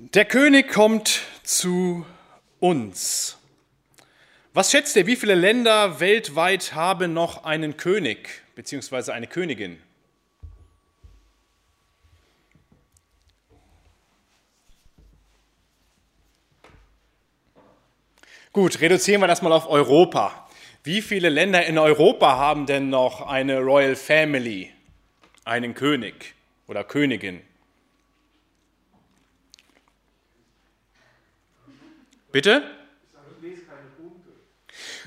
Der König kommt zu uns. Was schätzt ihr, wie viele Länder weltweit haben noch einen König bzw. eine Königin? Gut, reduzieren wir das mal auf Europa. Wie viele Länder in Europa haben denn noch eine Royal Family, einen König oder Königin? Bitte?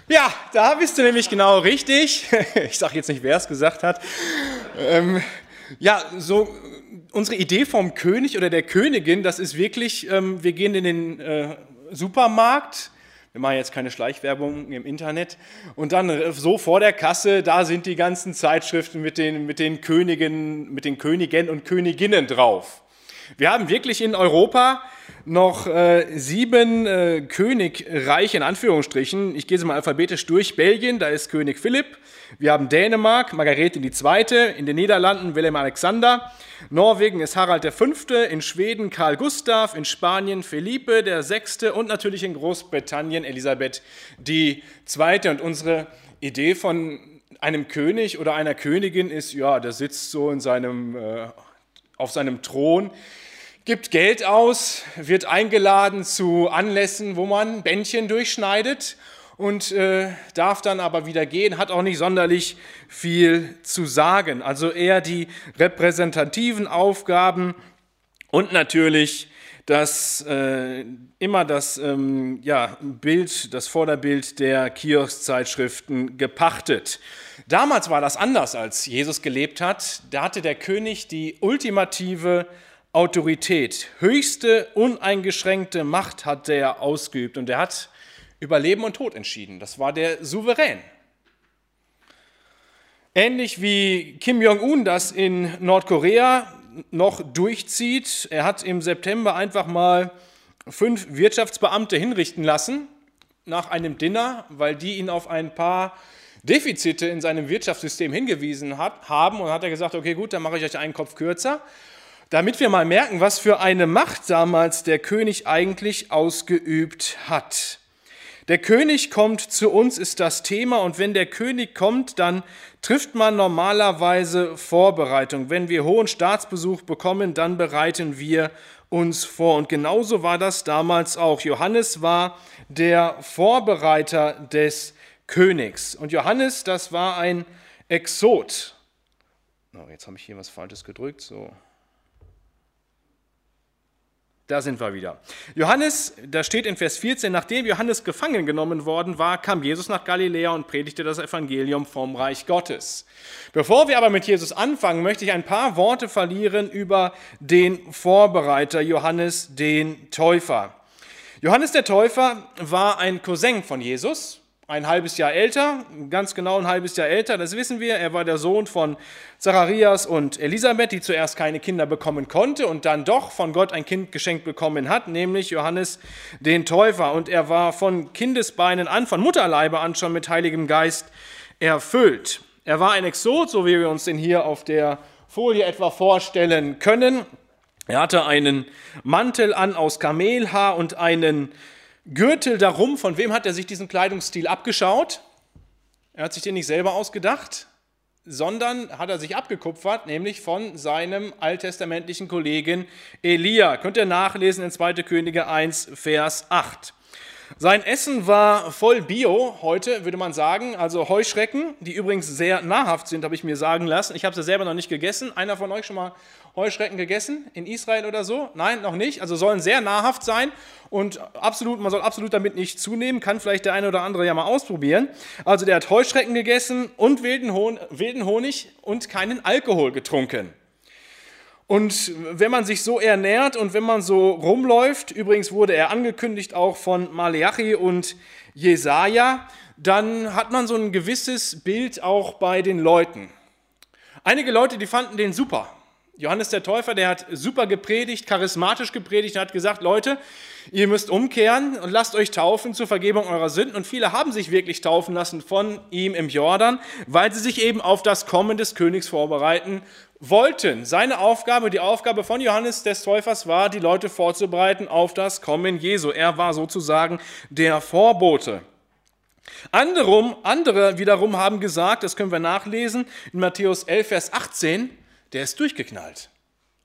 Ja, da bist du nämlich genau richtig. Ich sage jetzt nicht, wer es gesagt hat. Ähm, ja, so unsere Idee vom König oder der Königin, das ist wirklich, ähm, wir gehen in den äh, Supermarkt, wir machen jetzt keine Schleichwerbung im Internet, und dann äh, so vor der Kasse, da sind die ganzen Zeitschriften mit den, mit den Königen, mit den Königen und Königinnen drauf. Wir haben wirklich in Europa noch äh, sieben äh, Königreiche in Anführungsstrichen. Ich gehe sie mal alphabetisch durch. Belgien, da ist König Philipp. Wir haben Dänemark, Margarete II. In den Niederlanden Wilhelm Alexander. Norwegen ist Harald V. In Schweden Karl Gustav. In Spanien Felipe VI. Und natürlich in Großbritannien Elisabeth II. Und unsere Idee von einem König oder einer Königin ist, ja, der sitzt so in seinem, äh, auf seinem Thron gibt Geld aus, wird eingeladen zu Anlässen, wo man Bändchen durchschneidet und äh, darf dann aber wieder gehen, hat auch nicht sonderlich viel zu sagen. Also eher die repräsentativen Aufgaben und natürlich das, äh, immer das ähm, ja, Bild, das Vorderbild der Kioskzeitschriften gepachtet. Damals war das anders, als Jesus gelebt hat. Da hatte der König die ultimative Autorität, höchste, uneingeschränkte Macht hat er ausgeübt und er hat über Leben und Tod entschieden. Das war der Souverän. Ähnlich wie Kim Jong-un das in Nordkorea noch durchzieht. Er hat im September einfach mal fünf Wirtschaftsbeamte hinrichten lassen nach einem Dinner, weil die ihn auf ein paar Defizite in seinem Wirtschaftssystem hingewiesen hat, haben. Und hat er gesagt, okay, gut, dann mache ich euch einen Kopf kürzer damit wir mal merken, was für eine Macht damals der König eigentlich ausgeübt hat. Der König kommt zu uns, ist das Thema, und wenn der König kommt, dann trifft man normalerweise Vorbereitung. Wenn wir hohen Staatsbesuch bekommen, dann bereiten wir uns vor. Und genauso war das damals auch. Johannes war der Vorbereiter des Königs. Und Johannes, das war ein Exot. Oh, jetzt habe ich hier was Falsches gedrückt. So. Da sind wir wieder. Johannes, da steht in Vers 14, nachdem Johannes gefangen genommen worden war, kam Jesus nach Galiläa und predigte das Evangelium vom Reich Gottes. Bevor wir aber mit Jesus anfangen, möchte ich ein paar Worte verlieren über den Vorbereiter Johannes den Täufer. Johannes der Täufer war ein Cousin von Jesus, ein halbes Jahr älter, ganz genau ein halbes Jahr älter, das wissen wir. Er war der Sohn von Zacharias und Elisabeth, die zuerst keine Kinder bekommen konnte und dann doch von Gott ein Kind geschenkt bekommen hat, nämlich Johannes den Täufer. Und er war von Kindesbeinen an, von Mutterleibe an schon mit Heiligem Geist erfüllt. Er war ein Exot, so wie wir uns den hier auf der Folie etwa vorstellen können. Er hatte einen Mantel an aus Kamelhaar und einen Gürtel darum, von wem hat er sich diesen Kleidungsstil abgeschaut? Er hat sich den nicht selber ausgedacht, sondern hat er sich abgekupfert, nämlich von seinem alttestamentlichen Kollegen Elia. Könnt ihr nachlesen in 2. Könige 1, Vers 8. Sein Essen war voll Bio heute, würde man sagen. Also Heuschrecken, die übrigens sehr nahrhaft sind, habe ich mir sagen lassen. Ich habe sie selber noch nicht gegessen. Einer von euch schon mal Heuschrecken gegessen in Israel oder so? Nein, noch nicht. Also sollen sehr nahrhaft sein und absolut, man soll absolut damit nicht zunehmen. Kann vielleicht der eine oder andere ja mal ausprobieren. Also der hat Heuschrecken gegessen und wilden, Honig und keinen Alkohol getrunken. Und wenn man sich so ernährt und wenn man so rumläuft, übrigens wurde er angekündigt auch von Maleachi und Jesaja, dann hat man so ein gewisses Bild auch bei den Leuten. Einige Leute, die fanden den super. Johannes der Täufer, der hat super gepredigt, charismatisch gepredigt, er hat gesagt, Leute, ihr müsst umkehren und lasst euch taufen zur Vergebung eurer Sünden. Und viele haben sich wirklich taufen lassen von ihm im Jordan, weil sie sich eben auf das Kommen des Königs vorbereiten wollten. Seine Aufgabe, die Aufgabe von Johannes des Täufers war, die Leute vorzubereiten auf das Kommen Jesu. Er war sozusagen der Vorbote. Andere, andere wiederum haben gesagt, das können wir nachlesen, in Matthäus 11, Vers 18, der ist durchgeknallt.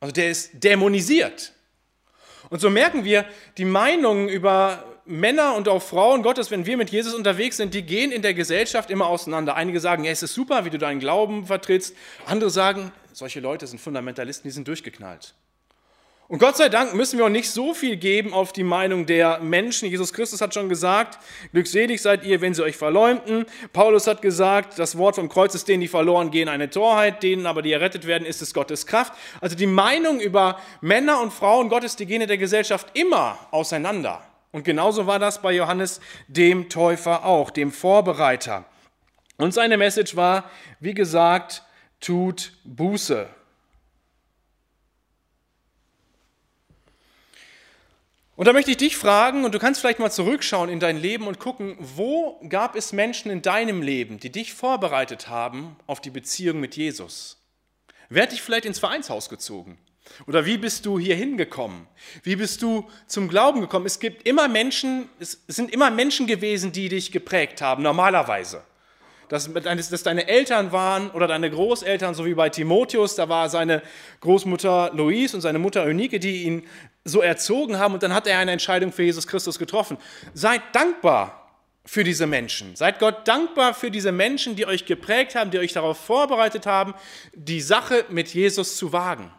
Also der ist dämonisiert. Und so merken wir, die Meinungen über Männer und auch Frauen Gottes, wenn wir mit Jesus unterwegs sind, die gehen in der Gesellschaft immer auseinander. Einige sagen, ja, es ist super, wie du deinen Glauben vertrittst. Andere sagen, solche Leute sind Fundamentalisten, die sind durchgeknallt. Und Gott sei Dank müssen wir auch nicht so viel geben auf die Meinung der Menschen. Jesus Christus hat schon gesagt, glückselig seid ihr, wenn sie euch verleumden. Paulus hat gesagt, das Wort vom Kreuz ist denen, die verloren gehen, eine Torheit, denen aber, die errettet werden, ist es Gottes Kraft. Also die Meinung über Männer und Frauen Gottes, die gehen in der Gesellschaft immer auseinander. Und genauso war das bei Johannes dem Täufer auch, dem Vorbereiter. Und seine Message war, wie gesagt, tut Buße. Und da möchte ich dich fragen, und du kannst vielleicht mal zurückschauen in dein Leben und gucken, wo gab es Menschen in deinem Leben, die dich vorbereitet haben auf die Beziehung mit Jesus? Wer hat dich vielleicht ins Vereinshaus gezogen? Oder wie bist du hier hingekommen? Wie bist du zum Glauben gekommen? Es gibt immer Menschen, es sind immer Menschen gewesen, die dich geprägt haben, normalerweise dass, dass deine Eltern waren oder deine Großeltern, so wie bei Timotheus, da war seine Großmutter Louise und seine Mutter Eunike, die ihn so erzogen haben und dann hat er eine Entscheidung für Jesus Christus getroffen. Seid dankbar für diese Menschen. Seid Gott dankbar für diese Menschen, die euch geprägt haben, die euch darauf vorbereitet haben, die Sache mit Jesus zu wagen.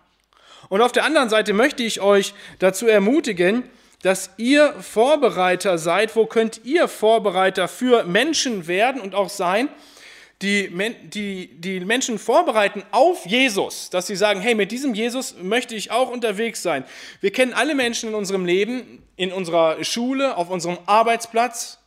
Und auf der anderen Seite möchte ich euch dazu ermutigen, dass ihr Vorbereiter seid. Wo könnt ihr Vorbereiter für Menschen werden und auch sein, die, die, die Menschen vorbereiten auf Jesus, dass sie sagen, hey, mit diesem Jesus möchte ich auch unterwegs sein. Wir kennen alle Menschen in unserem Leben, in unserer Schule, auf unserem Arbeitsplatz,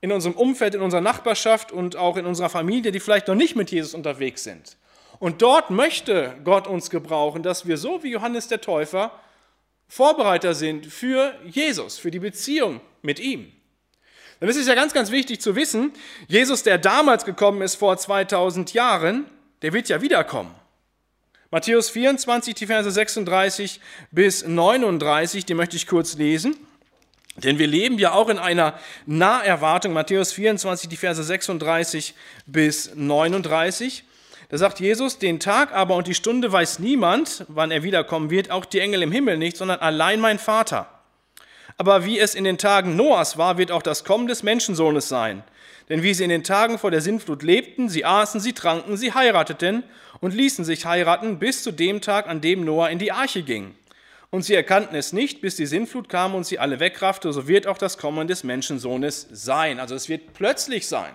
in unserem Umfeld, in unserer Nachbarschaft und auch in unserer Familie, die vielleicht noch nicht mit Jesus unterwegs sind. Und dort möchte Gott uns gebrauchen, dass wir so wie Johannes der Täufer Vorbereiter sind für Jesus, für die Beziehung mit ihm. Dann ist es ja ganz, ganz wichtig zu wissen, Jesus, der damals gekommen ist vor 2000 Jahren, der wird ja wiederkommen. Matthäus 24, die Verse 36 bis 39, die möchte ich kurz lesen. Denn wir leben ja auch in einer Naherwartung. Matthäus 24, die Verse 36 bis 39. Da sagt Jesus, den Tag aber und die Stunde weiß niemand, wann er wiederkommen wird, auch die Engel im Himmel nicht, sondern allein mein Vater. Aber wie es in den Tagen Noahs war, wird auch das Kommen des Menschensohnes sein. Denn wie sie in den Tagen vor der Sintflut lebten, sie aßen, sie tranken, sie heirateten und ließen sich heiraten bis zu dem Tag, an dem Noah in die Arche ging. Und sie erkannten es nicht, bis die Sintflut kam und sie alle wegraffte, so wird auch das Kommen des Menschensohnes sein. Also es wird plötzlich sein.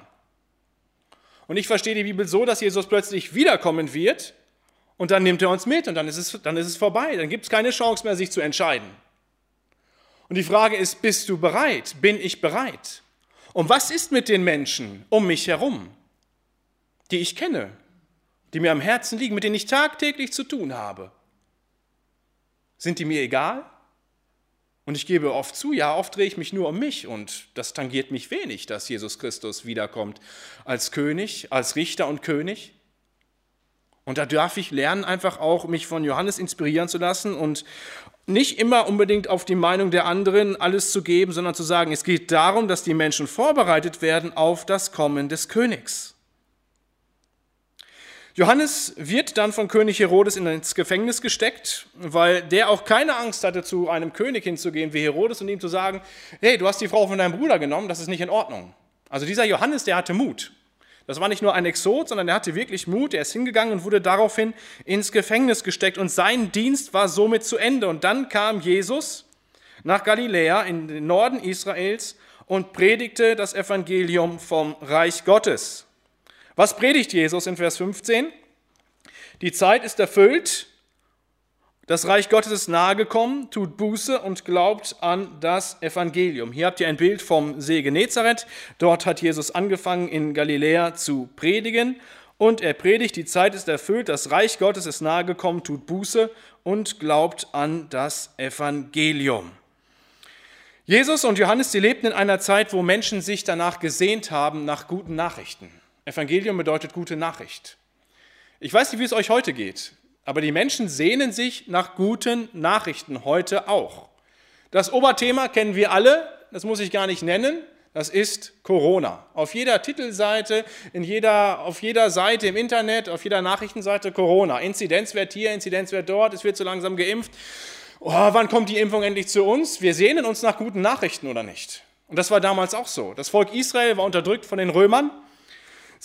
Und ich verstehe die Bibel so, dass Jesus plötzlich wiederkommen wird und dann nimmt er uns mit und dann ist es, dann ist es vorbei. Dann gibt es keine Chance mehr, sich zu entscheiden. Und die Frage ist, bist du bereit? Bin ich bereit? Und was ist mit den Menschen um mich herum, die ich kenne, die mir am Herzen liegen, mit denen ich tagtäglich zu tun habe? Sind die mir egal? Und ich gebe oft zu, ja, oft drehe ich mich nur um mich und das tangiert mich wenig, dass Jesus Christus wiederkommt als König, als Richter und König. Und da darf ich lernen, einfach auch mich von Johannes inspirieren zu lassen und nicht immer unbedingt auf die Meinung der anderen alles zu geben, sondern zu sagen, es geht darum, dass die Menschen vorbereitet werden auf das Kommen des Königs. Johannes wird dann von König Herodes ins Gefängnis gesteckt, weil der auch keine Angst hatte, zu einem König hinzugehen wie Herodes und ihm zu sagen, hey, du hast die Frau von deinem Bruder genommen, das ist nicht in Ordnung. Also dieser Johannes, der hatte Mut. Das war nicht nur ein Exot, sondern er hatte wirklich Mut. Er ist hingegangen und wurde daraufhin ins Gefängnis gesteckt und sein Dienst war somit zu Ende. Und dann kam Jesus nach Galiläa in den Norden Israels und predigte das Evangelium vom Reich Gottes. Was predigt Jesus in Vers 15? Die Zeit ist erfüllt, das Reich Gottes ist nahegekommen, tut Buße und glaubt an das Evangelium. Hier habt ihr ein Bild vom See Genezareth. Dort hat Jesus angefangen, in Galiläa zu predigen. und er predigt, die Zeit ist erfüllt, das Reich Gottes ist nahegekommen, tut Buße und glaubt an das Evangelium. Jesus und Johannes, sie lebten in einer Zeit, wo Menschen sich danach gesehnt haben, nach guten Nachrichten. Evangelium bedeutet gute Nachricht. Ich weiß nicht, wie es euch heute geht, aber die Menschen sehnen sich nach guten Nachrichten heute auch. Das Oberthema kennen wir alle, das muss ich gar nicht nennen, das ist Corona. Auf jeder Titelseite, in jeder, auf jeder Seite im Internet, auf jeder Nachrichtenseite Corona. Inzidenzwert hier, Inzidenzwert dort, es wird so langsam geimpft oh, wann kommt die Impfung endlich zu uns? Wir sehnen uns nach guten Nachrichten oder nicht? Und das war damals auch so. Das Volk Israel war unterdrückt von den Römern.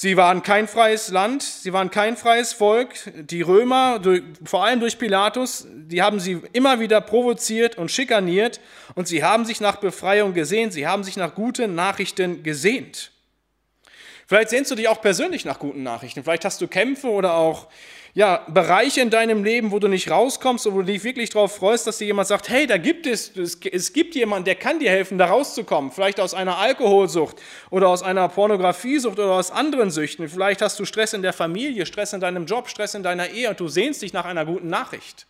Sie waren kein freies Land, sie waren kein freies Volk. Die Römer, vor allem durch Pilatus, die haben sie immer wieder provoziert und schikaniert und sie haben sich nach Befreiung gesehnt, sie haben sich nach guten Nachrichten gesehnt. Vielleicht sehnst du dich auch persönlich nach guten Nachrichten. Vielleicht hast du Kämpfe oder auch ja, Bereiche in deinem Leben, wo du nicht rauskommst und wo du dich wirklich darauf freust, dass dir jemand sagt, hey, da gibt es, es gibt jemanden, der kann dir helfen, da rauszukommen. Vielleicht aus einer Alkoholsucht oder aus einer Pornografiesucht oder aus anderen Süchten. Vielleicht hast du Stress in der Familie, Stress in deinem Job, Stress in deiner Ehe und du sehnst dich nach einer guten Nachricht.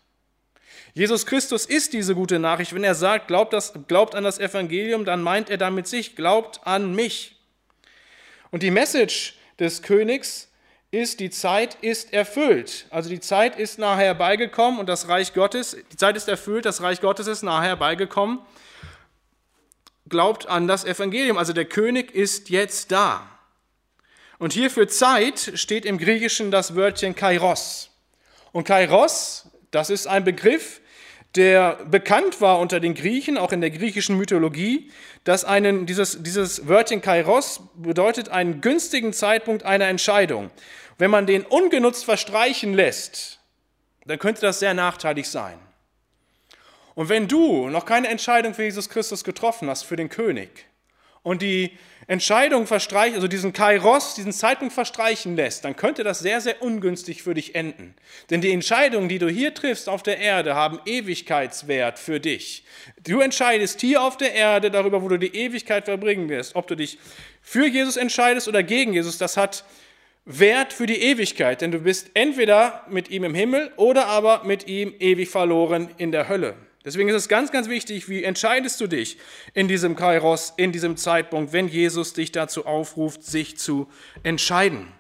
Jesus Christus ist diese gute Nachricht. Wenn er sagt, glaubt, das, glaubt an das Evangelium, dann meint er damit sich, glaubt an mich. Und die Message des Königs ist, die Zeit ist erfüllt. Also die Zeit ist nachher herbeigekommen und das Reich Gottes, die Zeit ist erfüllt, das Reich Gottes ist nachher herbeigekommen. Glaubt an das Evangelium. Also der König ist jetzt da. Und hier für Zeit steht im Griechischen das Wörtchen Kairos. Und Kairos, das ist ein Begriff, der bekannt war unter den Griechen, auch in der griechischen Mythologie, dass einen, dieses, dieses Wörtchen Kairos bedeutet einen günstigen Zeitpunkt einer Entscheidung. Wenn man den ungenutzt verstreichen lässt, dann könnte das sehr nachteilig sein. Und wenn du noch keine Entscheidung für Jesus Christus getroffen hast, für den König, und die Entscheidung verstreicht, also diesen Kairos, diesen Zeitpunkt verstreichen lässt, dann könnte das sehr, sehr ungünstig für dich enden. Denn die Entscheidungen, die du hier triffst auf der Erde, haben Ewigkeitswert für dich. Du entscheidest hier auf der Erde darüber, wo du die Ewigkeit verbringen wirst. Ob du dich für Jesus entscheidest oder gegen Jesus, das hat Wert für die Ewigkeit, denn du bist entweder mit ihm im Himmel oder aber mit ihm ewig verloren in der Hölle. Deswegen ist es ganz, ganz wichtig, wie entscheidest du dich in diesem Kairos, in diesem Zeitpunkt, wenn Jesus dich dazu aufruft, sich zu entscheiden.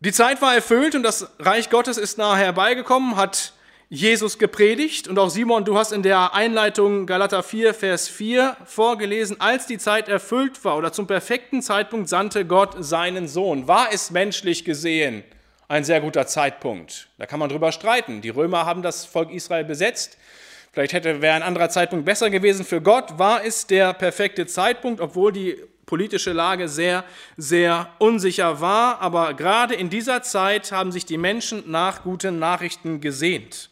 Die Zeit war erfüllt und das Reich Gottes ist nahe herbeigekommen, hat Jesus gepredigt. Und auch Simon, du hast in der Einleitung Galater 4, Vers 4 vorgelesen, als die Zeit erfüllt war oder zum perfekten Zeitpunkt sandte Gott seinen Sohn. War es menschlich gesehen? Ein sehr guter Zeitpunkt. Da kann man drüber streiten. Die Römer haben das Volk Israel besetzt. Vielleicht hätte, wäre ein anderer Zeitpunkt besser gewesen. Für Gott war es der perfekte Zeitpunkt, obwohl die politische Lage sehr, sehr unsicher war. Aber gerade in dieser Zeit haben sich die Menschen nach guten Nachrichten gesehnt.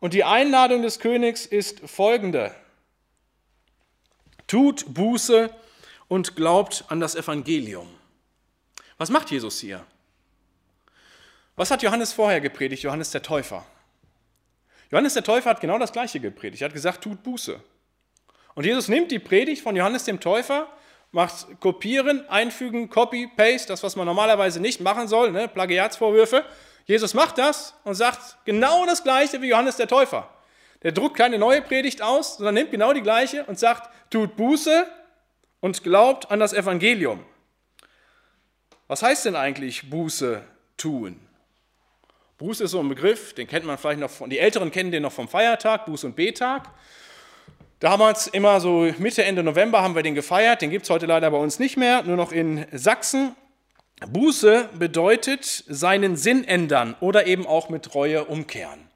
Und die Einladung des Königs ist folgende. Tut Buße und glaubt an das Evangelium. Was macht Jesus hier? Was hat Johannes vorher gepredigt, Johannes der Täufer? Johannes der Täufer hat genau das Gleiche gepredigt. Er hat gesagt, tut Buße. Und Jesus nimmt die Predigt von Johannes dem Täufer, macht Kopieren, Einfügen, Copy, Paste, das, was man normalerweise nicht machen soll, ne? Plagiatsvorwürfe. Jesus macht das und sagt genau das Gleiche wie Johannes der Täufer. Der druckt keine neue Predigt aus, sondern nimmt genau die gleiche und sagt, tut Buße und glaubt an das Evangelium. Was heißt denn eigentlich Buße tun? Buße ist so ein Begriff, den kennt man vielleicht noch von, die Älteren kennen den noch vom Feiertag, Buß- und B-Tag. Damals immer so Mitte, Ende November haben wir den gefeiert, den gibt es heute leider bei uns nicht mehr, nur noch in Sachsen. Buße bedeutet seinen Sinn ändern oder eben auch mit Reue umkehren.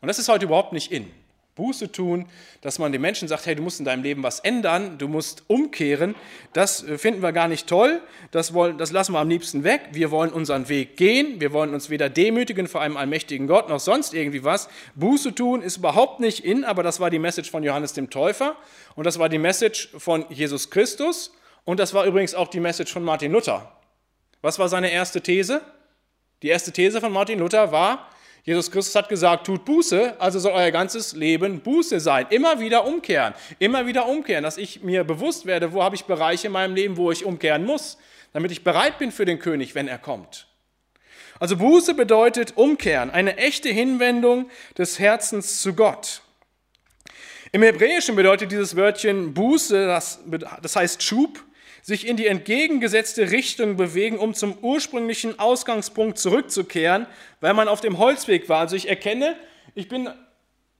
Und das ist heute überhaupt nicht in. Buße tun, dass man den Menschen sagt, hey, du musst in deinem Leben was ändern, du musst umkehren, das äh, finden wir gar nicht toll, das, wollen, das lassen wir am liebsten weg. Wir wollen unseren Weg gehen, wir wollen uns weder demütigen vor einem allmächtigen Gott noch sonst irgendwie was. Buße tun ist überhaupt nicht in, aber das war die Message von Johannes dem Täufer und das war die Message von Jesus Christus und das war übrigens auch die Message von Martin Luther. Was war seine erste These? Die erste These von Martin Luther war, Jesus Christus hat gesagt, tut Buße, also soll euer ganzes Leben Buße sein. Immer wieder umkehren, immer wieder umkehren, dass ich mir bewusst werde, wo habe ich Bereiche in meinem Leben, wo ich umkehren muss. damit ich bereit bin für den König, wenn er kommt. Also Buße bedeutet umkehren, eine echte Hinwendung des Herzens zu Gott. Im Hebräischen bedeutet dieses Wörtchen Buße, das, das heißt Schub, sich in die entgegengesetzte Richtung bewegen, um zum ursprünglichen Ausgangspunkt zurückzukehren, weil man auf dem Holzweg war. Also ich erkenne, ich bin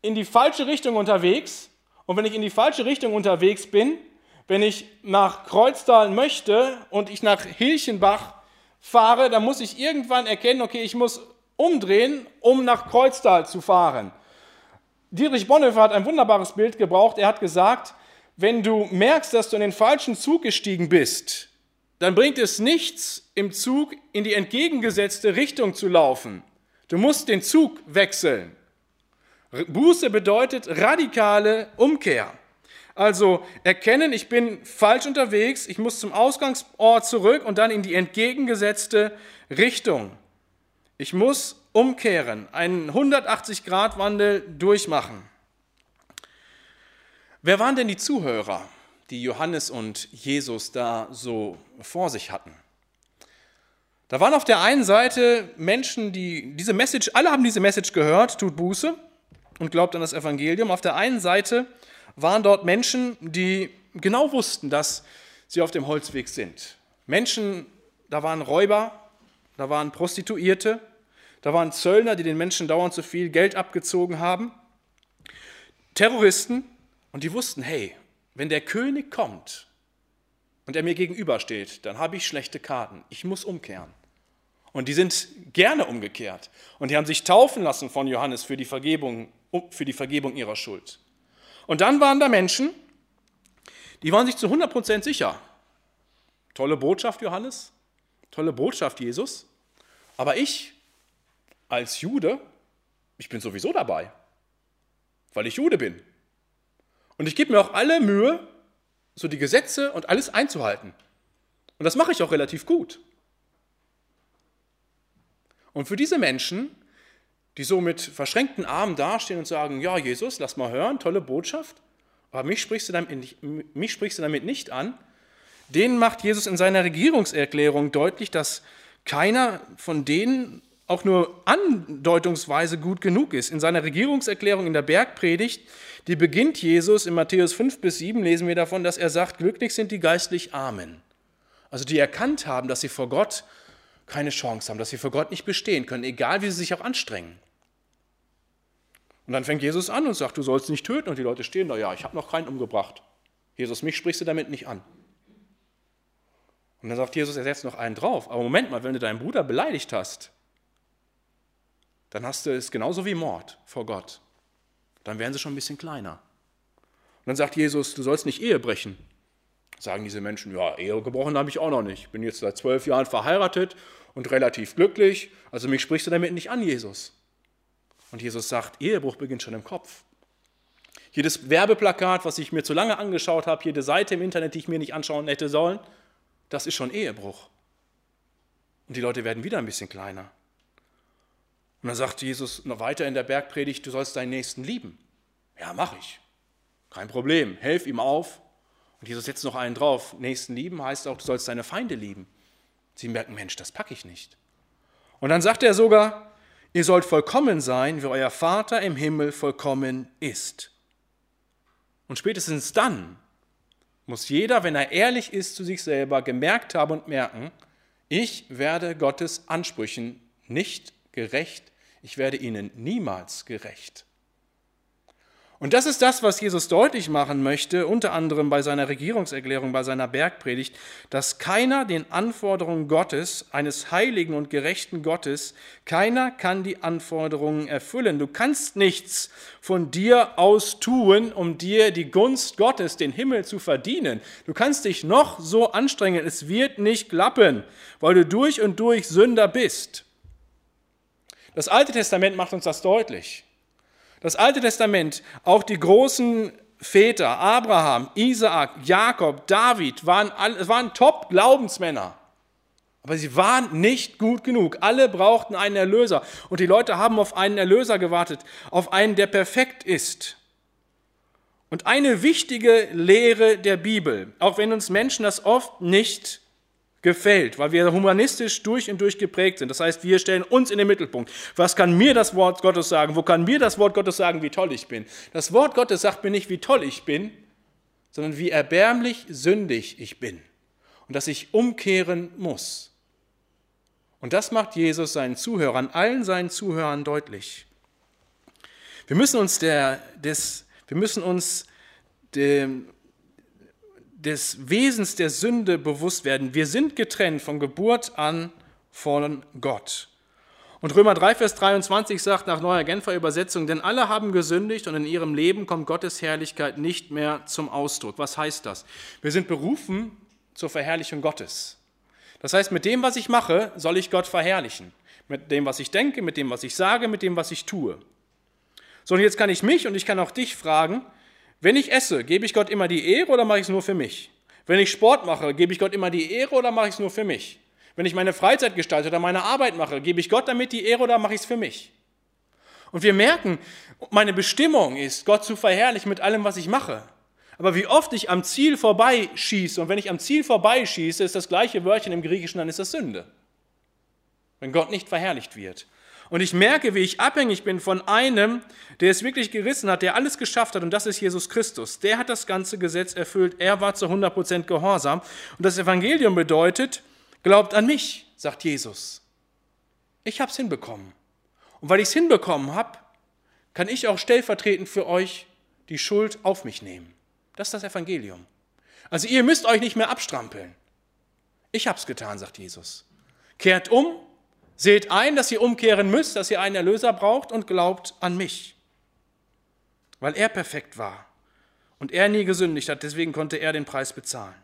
in die falsche Richtung unterwegs und wenn ich in die falsche Richtung unterwegs bin, wenn ich nach Kreuztal möchte und ich nach Hilchenbach fahre, dann muss ich irgendwann erkennen, okay, ich muss umdrehen, um nach Kreuztal zu fahren. Dietrich Bonhoeffer hat ein wunderbares Bild gebraucht. Er hat gesagt, wenn du merkst, dass du in den falschen Zug gestiegen bist, dann bringt es nichts, im Zug in die entgegengesetzte Richtung zu laufen. Du musst den Zug wechseln. Buße bedeutet radikale Umkehr. Also erkennen, ich bin falsch unterwegs, ich muss zum Ausgangsort zurück und dann in die entgegengesetzte Richtung. Ich muss umkehren, einen 180-Grad-Wandel durchmachen. Wer waren denn die Zuhörer, die Johannes und Jesus da so vor sich hatten? Da waren auf der einen Seite Menschen, die diese Message, alle haben diese Message gehört, tut Buße und glaubt an das Evangelium. Auf der einen Seite waren dort Menschen, die genau wussten, dass sie auf dem Holzweg sind. Menschen, da waren Räuber, da waren Prostituierte, da waren Zöllner, die den Menschen dauernd zu viel Geld abgezogen haben, Terroristen, und die wussten, hey, wenn der König kommt und er mir gegenübersteht, dann habe ich schlechte Karten. Ich muss umkehren. Und die sind gerne umgekehrt. Und die haben sich taufen lassen von Johannes für die Vergebung, für die Vergebung ihrer Schuld. Und dann waren da Menschen, die waren sich zu 100% sicher. Tolle Botschaft, Johannes. Tolle Botschaft, Jesus. Aber ich als Jude, ich bin sowieso dabei, weil ich Jude bin. Und ich gebe mir auch alle Mühe, so die Gesetze und alles einzuhalten. Und das mache ich auch relativ gut. Und für diese Menschen, die so mit verschränkten Armen dastehen und sagen, ja Jesus, lass mal hören, tolle Botschaft, aber mich sprichst du damit, mich sprichst du damit nicht an, denen macht Jesus in seiner Regierungserklärung deutlich, dass keiner von denen auch nur andeutungsweise gut genug ist. In seiner Regierungserklärung in der Bergpredigt, die beginnt Jesus in Matthäus 5 bis 7, lesen wir davon, dass er sagt, glücklich sind die geistlich Armen. Also die erkannt haben, dass sie vor Gott keine Chance haben, dass sie vor Gott nicht bestehen können, egal wie sie sich auch anstrengen. Und dann fängt Jesus an und sagt, du sollst nicht töten. Und die Leute stehen da, ja, ich habe noch keinen umgebracht. Jesus, mich sprichst du damit nicht an. Und dann sagt Jesus, er setzt noch einen drauf. Aber Moment mal, wenn du deinen Bruder beleidigt hast, dann hast du es genauso wie Mord vor Gott. Dann wären sie schon ein bisschen kleiner. Und dann sagt Jesus, du sollst nicht Ehe brechen. Sagen diese Menschen, ja, Ehe gebrochen habe ich auch noch nicht. Ich bin jetzt seit zwölf Jahren verheiratet und relativ glücklich. Also mich sprichst du damit nicht an, Jesus. Und Jesus sagt, Ehebruch beginnt schon im Kopf. Jedes Werbeplakat, was ich mir zu lange angeschaut habe, jede Seite im Internet, die ich mir nicht anschauen hätte sollen, das ist schon Ehebruch. Und die Leute werden wieder ein bisschen kleiner. Und dann sagt Jesus noch weiter in der Bergpredigt, du sollst deinen Nächsten lieben. Ja, mache ich. Kein Problem. Helf ihm auf. Und Jesus setzt noch einen drauf. Nächsten lieben heißt auch, du sollst deine Feinde lieben. Sie merken, Mensch, das packe ich nicht. Und dann sagt er sogar, ihr sollt vollkommen sein, wie euer Vater im Himmel vollkommen ist. Und spätestens dann muss jeder, wenn er ehrlich ist zu sich selber, gemerkt haben und merken, ich werde Gottes Ansprüchen nicht gerecht ich werde ihnen niemals gerecht. Und das ist das, was Jesus deutlich machen möchte, unter anderem bei seiner Regierungserklärung, bei seiner Bergpredigt, dass keiner den Anforderungen Gottes, eines heiligen und gerechten Gottes, keiner kann die Anforderungen erfüllen. Du kannst nichts von dir aus tun, um dir die Gunst Gottes, den Himmel zu verdienen. Du kannst dich noch so anstrengen, es wird nicht klappen, weil du durch und durch Sünder bist. Das Alte Testament macht uns das deutlich. Das Alte Testament, auch die großen Väter, Abraham, Isaak, Jakob, David, waren, waren Top-Glaubensmänner. Aber sie waren nicht gut genug. Alle brauchten einen Erlöser. Und die Leute haben auf einen Erlöser gewartet, auf einen, der perfekt ist. Und eine wichtige Lehre der Bibel, auch wenn uns Menschen das oft nicht gefällt, weil wir humanistisch durch und durch geprägt sind. Das heißt, wir stellen uns in den Mittelpunkt. Was kann mir das Wort Gottes sagen? Wo kann mir das Wort Gottes sagen, wie toll ich bin? Das Wort Gottes sagt mir nicht, wie toll ich bin, sondern wie erbärmlich sündig ich bin und dass ich umkehren muss. Und das macht Jesus seinen Zuhörern, allen seinen Zuhörern deutlich. Wir müssen uns, der, des, wir müssen uns dem, des Wesens der Sünde bewusst werden. Wir sind getrennt von Geburt an von Gott. Und Römer 3, Vers 23 sagt nach neuer Genfer Übersetzung, denn alle haben gesündigt und in ihrem Leben kommt Gottes Herrlichkeit nicht mehr zum Ausdruck. Was heißt das? Wir sind berufen zur Verherrlichung Gottes. Das heißt, mit dem, was ich mache, soll ich Gott verherrlichen. Mit dem, was ich denke, mit dem, was ich sage, mit dem, was ich tue. So, und jetzt kann ich mich und ich kann auch dich fragen, wenn ich esse, gebe ich Gott immer die Ehre oder mache ich es nur für mich? Wenn ich Sport mache, gebe ich Gott immer die Ehre oder mache ich es nur für mich? Wenn ich meine Freizeit gestalte oder meine Arbeit mache, gebe ich Gott damit die Ehre oder mache ich es für mich? Und wir merken, meine Bestimmung ist, Gott zu verherrlichen mit allem, was ich mache. Aber wie oft ich am Ziel vorbeischieße, und wenn ich am Ziel vorbeischieße, ist das gleiche Wörtchen im Griechischen, dann ist das Sünde. Wenn Gott nicht verherrlicht wird. Und ich merke, wie ich abhängig bin von einem, der es wirklich gerissen hat, der alles geschafft hat, und das ist Jesus Christus. Der hat das ganze Gesetz erfüllt, er war zu 100% gehorsam. Und das Evangelium bedeutet, glaubt an mich, sagt Jesus. Ich habe es hinbekommen. Und weil ich es hinbekommen habe, kann ich auch stellvertretend für euch die Schuld auf mich nehmen. Das ist das Evangelium. Also ihr müsst euch nicht mehr abstrampeln. Ich habe es getan, sagt Jesus. Kehrt um Seht ein, dass ihr umkehren müsst, dass ihr einen Erlöser braucht und glaubt an mich. Weil er perfekt war und er nie gesündigt hat, deswegen konnte er den Preis bezahlen.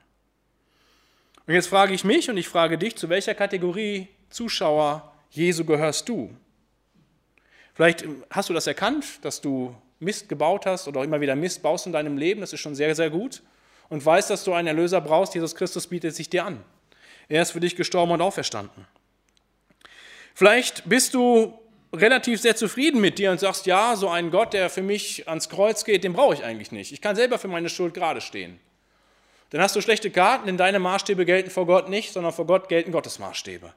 Und jetzt frage ich mich und ich frage dich, zu welcher Kategorie Zuschauer Jesu gehörst du? Vielleicht hast du das erkannt, dass du Mist gebaut hast oder auch immer wieder Mist baust in deinem Leben, das ist schon sehr, sehr gut. Und weißt, dass du einen Erlöser brauchst, Jesus Christus bietet sich dir an. Er ist für dich gestorben und auferstanden. Vielleicht bist du relativ sehr zufrieden mit dir und sagst, ja, so ein Gott, der für mich ans Kreuz geht, den brauche ich eigentlich nicht. Ich kann selber für meine Schuld gerade stehen. Dann hast du schlechte Karten, denn deine Maßstäbe gelten vor Gott nicht, sondern vor Gott gelten Gottes Maßstäbe.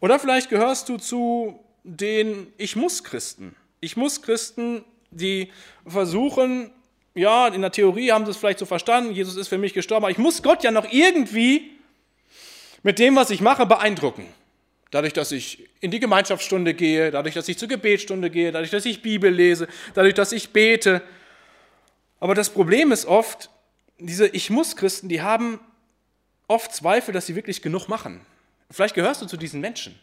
Oder vielleicht gehörst du zu den Ich muss Christen. Ich muss Christen, die versuchen, ja, in der Theorie haben sie es vielleicht so verstanden, Jesus ist für mich gestorben, aber ich muss Gott ja noch irgendwie mit dem, was ich mache, beeindrucken. Dadurch, dass ich in die Gemeinschaftsstunde gehe, dadurch, dass ich zur Gebetsstunde gehe, dadurch, dass ich Bibel lese, dadurch, dass ich bete. Aber das Problem ist oft, diese Ich muss Christen, die haben oft Zweifel, dass sie wirklich genug machen. Vielleicht gehörst du zu diesen Menschen.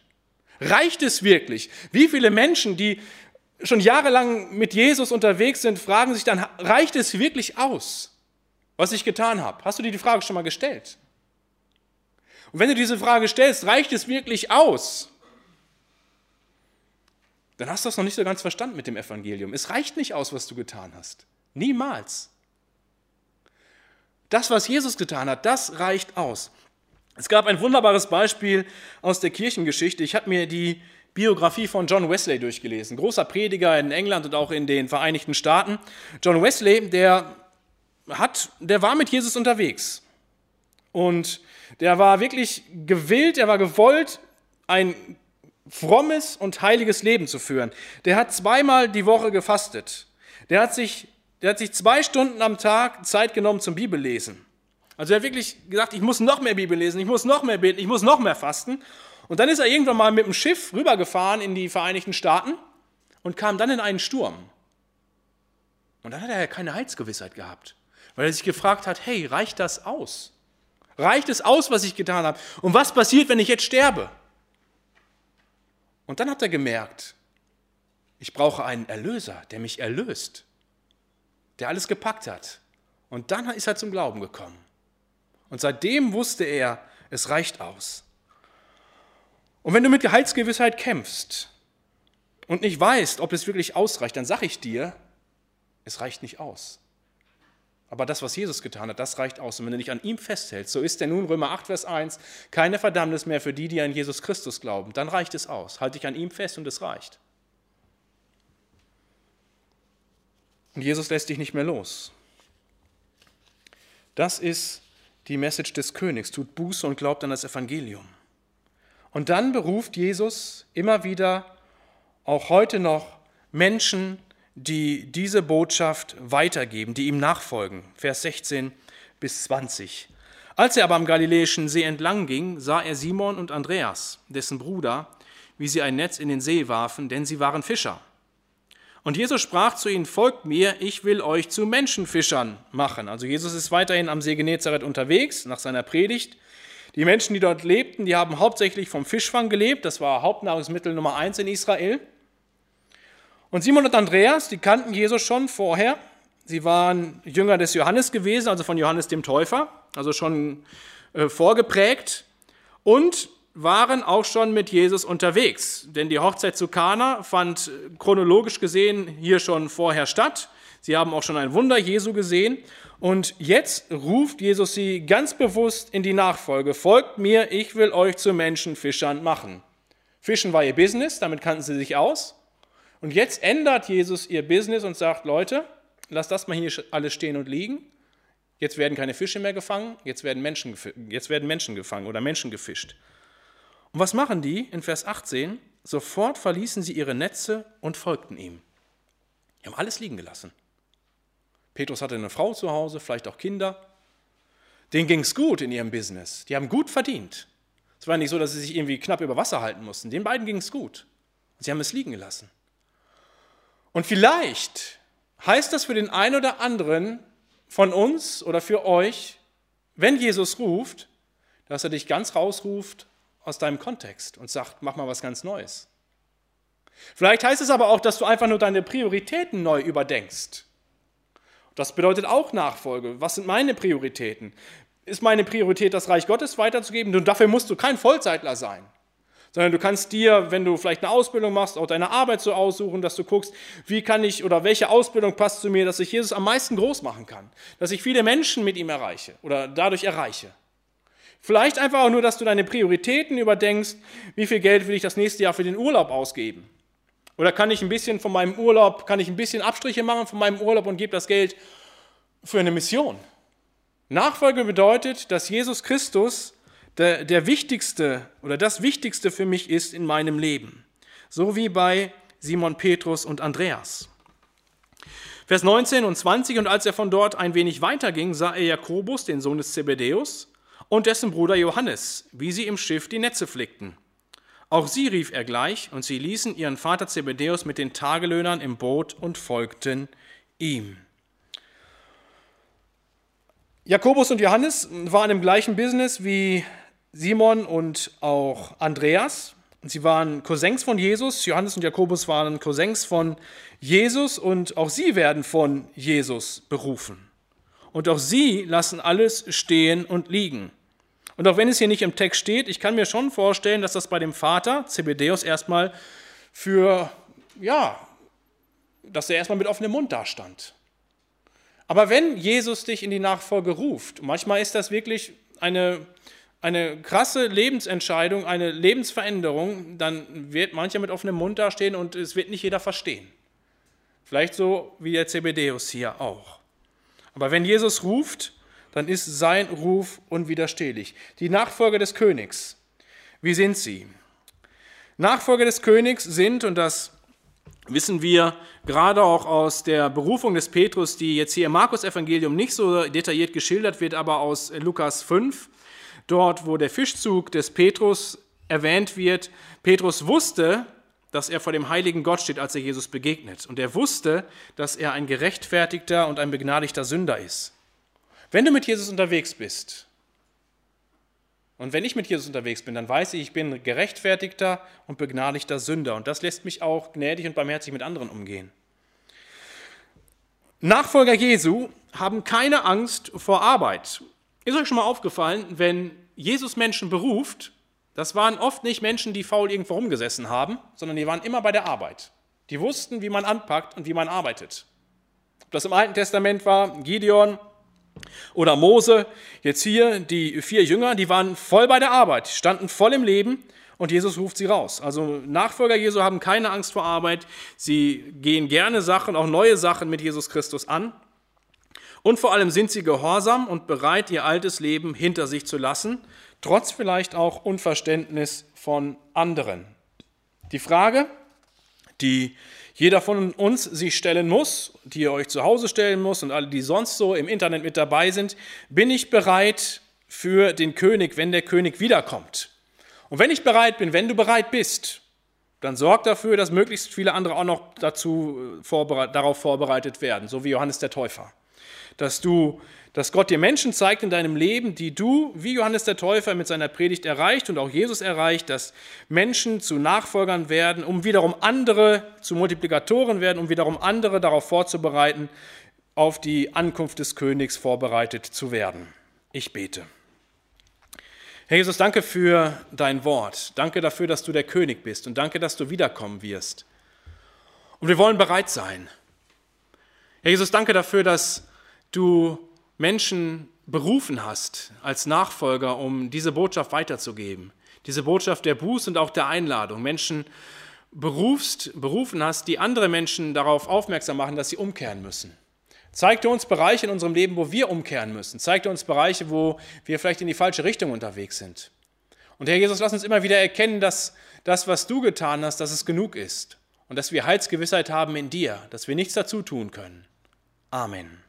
Reicht es wirklich? Wie viele Menschen, die schon jahrelang mit Jesus unterwegs sind, fragen sich dann, reicht es wirklich aus, was ich getan habe? Hast du dir die Frage schon mal gestellt? Und wenn du diese Frage stellst, reicht es wirklich aus? Dann hast du das noch nicht so ganz verstanden mit dem Evangelium. Es reicht nicht aus, was du getan hast. Niemals. Das, was Jesus getan hat, das reicht aus. Es gab ein wunderbares Beispiel aus der Kirchengeschichte. Ich habe mir die Biografie von John Wesley durchgelesen. Großer Prediger in England und auch in den Vereinigten Staaten. John Wesley, der, hat, der war mit Jesus unterwegs. Und der war wirklich gewillt, er war gewollt, ein frommes und heiliges Leben zu führen. Der hat zweimal die Woche gefastet. Der hat sich, der hat sich zwei Stunden am Tag Zeit genommen zum Bibellesen. Also er hat wirklich gesagt, ich muss noch mehr Bibel lesen, ich muss noch mehr beten, ich muss noch mehr fasten. Und dann ist er irgendwann mal mit dem Schiff rübergefahren in die Vereinigten Staaten und kam dann in einen Sturm. Und dann hat er ja keine Heilsgewissheit gehabt, weil er sich gefragt hat, hey, reicht das aus? Reicht es aus, was ich getan habe? Und was passiert, wenn ich jetzt sterbe? Und dann hat er gemerkt, ich brauche einen Erlöser, der mich erlöst, der alles gepackt hat. Und dann ist er zum Glauben gekommen. Und seitdem wusste er, es reicht aus. Und wenn du mit Gehaltsgewissheit kämpfst und nicht weißt, ob es wirklich ausreicht, dann sage ich dir, es reicht nicht aus. Aber das, was Jesus getan hat, das reicht aus. Und wenn du nicht an ihm festhältst, so ist denn nun Römer 8, Vers 1, keine Verdammnis mehr für die, die an Jesus Christus glauben, dann reicht es aus. Halte dich an ihm fest und es reicht. Und Jesus lässt dich nicht mehr los. Das ist die Message des Königs, tut Buße und glaubt an das Evangelium. Und dann beruft Jesus immer wieder, auch heute noch, Menschen, die diese Botschaft weitergeben, die ihm nachfolgen. Vers 16 bis 20. Als er aber am Galiläischen See entlang ging, sah er Simon und Andreas, dessen Bruder, wie sie ein Netz in den See warfen, denn sie waren Fischer. Und Jesus sprach zu ihnen, folgt mir, ich will euch zu Menschenfischern machen. Also Jesus ist weiterhin am See Genezareth unterwegs nach seiner Predigt. Die Menschen, die dort lebten, die haben hauptsächlich vom Fischfang gelebt. Das war Hauptnahrungsmittel Nummer eins in Israel. Und Simon und Andreas, die kannten Jesus schon vorher. Sie waren Jünger des Johannes gewesen, also von Johannes dem Täufer, also schon äh, vorgeprägt. Und waren auch schon mit Jesus unterwegs, denn die Hochzeit zu Kana fand chronologisch gesehen hier schon vorher statt. Sie haben auch schon ein Wunder Jesu gesehen und jetzt ruft Jesus sie ganz bewusst in die Nachfolge. Folgt mir, ich will euch zu Menschenfischern machen. Fischen war ihr Business, damit kannten sie sich aus. Und jetzt ändert Jesus ihr Business und sagt, Leute, lasst das mal hier alles stehen und liegen. Jetzt werden keine Fische mehr gefangen, jetzt werden Menschen, jetzt werden Menschen gefangen oder Menschen gefischt. Und was machen die in Vers 18? Sofort verließen sie ihre Netze und folgten ihm. Die haben alles liegen gelassen. Petrus hatte eine Frau zu Hause, vielleicht auch Kinder. Denen ging es gut in ihrem Business. Die haben gut verdient. Es war nicht so, dass sie sich irgendwie knapp über Wasser halten mussten. Den beiden ging es gut. Sie haben es liegen gelassen. Und vielleicht heißt das für den einen oder anderen von uns oder für euch, wenn Jesus ruft, dass er dich ganz rausruft aus deinem Kontext und sagt, mach mal was ganz Neues. Vielleicht heißt es aber auch, dass du einfach nur deine Prioritäten neu überdenkst. Das bedeutet auch Nachfolge. Was sind meine Prioritäten? Ist meine Priorität, das Reich Gottes weiterzugeben? Und dafür musst du kein Vollzeitler sein. Sondern du kannst dir, wenn du vielleicht eine Ausbildung machst, auch deine Arbeit so aussuchen, dass du guckst, wie kann ich oder welche Ausbildung passt zu mir, dass ich Jesus am meisten groß machen kann. Dass ich viele Menschen mit ihm erreiche oder dadurch erreiche. Vielleicht einfach auch nur, dass du deine Prioritäten überdenkst, wie viel Geld will ich das nächste Jahr für den Urlaub ausgeben? Oder kann ich ein bisschen von meinem Urlaub, kann ich ein bisschen Abstriche machen von meinem Urlaub und gebe das Geld für eine Mission? Nachfolge bedeutet, dass Jesus Christus der, der wichtigste oder das Wichtigste für mich ist in meinem Leben. So wie bei Simon Petrus und Andreas. Vers 19 und 20, und als er von dort ein wenig weiterging, sah er Jakobus, den Sohn des Zebedäus, und dessen Bruder Johannes, wie sie im Schiff die Netze flickten. Auch sie rief er gleich, und sie ließen ihren Vater Zebedäus mit den Tagelöhnern im Boot und folgten ihm. Jakobus und Johannes waren im gleichen Business wie Simon und auch Andreas. Sie waren Cousins von Jesus. Johannes und Jakobus waren Cousins von Jesus und auch sie werden von Jesus berufen. Und auch sie lassen alles stehen und liegen. Und auch wenn es hier nicht im Text steht, ich kann mir schon vorstellen, dass das bei dem Vater, Zebedeus, erstmal für, ja, dass er erstmal mit offenem Mund dastand. Aber wenn Jesus dich in die Nachfolge ruft, manchmal ist das wirklich eine, eine krasse Lebensentscheidung, eine Lebensveränderung, dann wird mancher mit offenem Mund dastehen und es wird nicht jeder verstehen. Vielleicht so wie der Zebedeus hier auch. Aber wenn Jesus ruft, dann ist sein Ruf unwiderstehlich. Die Nachfolger des Königs, wie sind sie? Nachfolger des Königs sind, und das wissen wir gerade auch aus der Berufung des Petrus, die jetzt hier im Markus-Evangelium nicht so detailliert geschildert wird, aber aus Lukas 5, dort, wo der Fischzug des Petrus erwähnt wird. Petrus wusste, dass er vor dem heiligen Gott steht, als er Jesus begegnet. Und er wusste, dass er ein gerechtfertigter und ein begnadigter Sünder ist. Wenn du mit Jesus unterwegs bist, und wenn ich mit Jesus unterwegs bin, dann weiß ich, ich bin gerechtfertigter und begnadigter Sünder. Und das lässt mich auch gnädig und barmherzig mit anderen umgehen. Nachfolger Jesu haben keine Angst vor Arbeit. Ist euch schon mal aufgefallen, wenn Jesus Menschen beruft, das waren oft nicht Menschen, die faul irgendwo rumgesessen haben, sondern die waren immer bei der Arbeit. Die wussten, wie man anpackt und wie man arbeitet. Ob das im Alten Testament war, Gideon, oder Mose, jetzt hier die vier Jünger, die waren voll bei der Arbeit, standen voll im Leben und Jesus ruft sie raus. Also Nachfolger Jesu haben keine Angst vor Arbeit, sie gehen gerne Sachen, auch neue Sachen mit Jesus Christus an. Und vor allem sind sie gehorsam und bereit, ihr altes Leben hinter sich zu lassen, trotz vielleicht auch Unverständnis von anderen. Die Frage, die jeder von uns sich stellen muss, die ihr euch zu Hause stellen muss und alle, die sonst so im Internet mit dabei sind, bin ich bereit für den König, wenn der König wiederkommt? Und wenn ich bereit bin, wenn du bereit bist, dann sorg dafür, dass möglichst viele andere auch noch dazu äh, darauf vorbereitet werden, so wie Johannes der Täufer. Dass du, dass Gott dir Menschen zeigt in deinem Leben, die du, wie Johannes der Täufer mit seiner Predigt erreicht und auch Jesus erreicht, dass Menschen zu Nachfolgern werden, um wiederum andere zu Multiplikatoren werden, um wiederum andere darauf vorzubereiten, auf die Ankunft des Königs vorbereitet zu werden. Ich bete. Herr Jesus, danke für dein Wort. Danke dafür, dass du der König bist und danke, dass du wiederkommen wirst. Und wir wollen bereit sein. Herr Jesus, danke dafür, dass du Menschen berufen hast als Nachfolger, um diese Botschaft weiterzugeben. Diese Botschaft der Buß und auch der Einladung. Menschen berufst, berufen hast, die andere Menschen darauf aufmerksam machen, dass sie umkehren müssen. Zeig dir uns Bereiche in unserem Leben, wo wir umkehren müssen. Zeig dir uns Bereiche, wo wir vielleicht in die falsche Richtung unterwegs sind. Und Herr Jesus, lass uns immer wieder erkennen, dass das, was du getan hast, dass es genug ist. Und dass wir Heilsgewissheit haben in dir, dass wir nichts dazu tun können. Amen.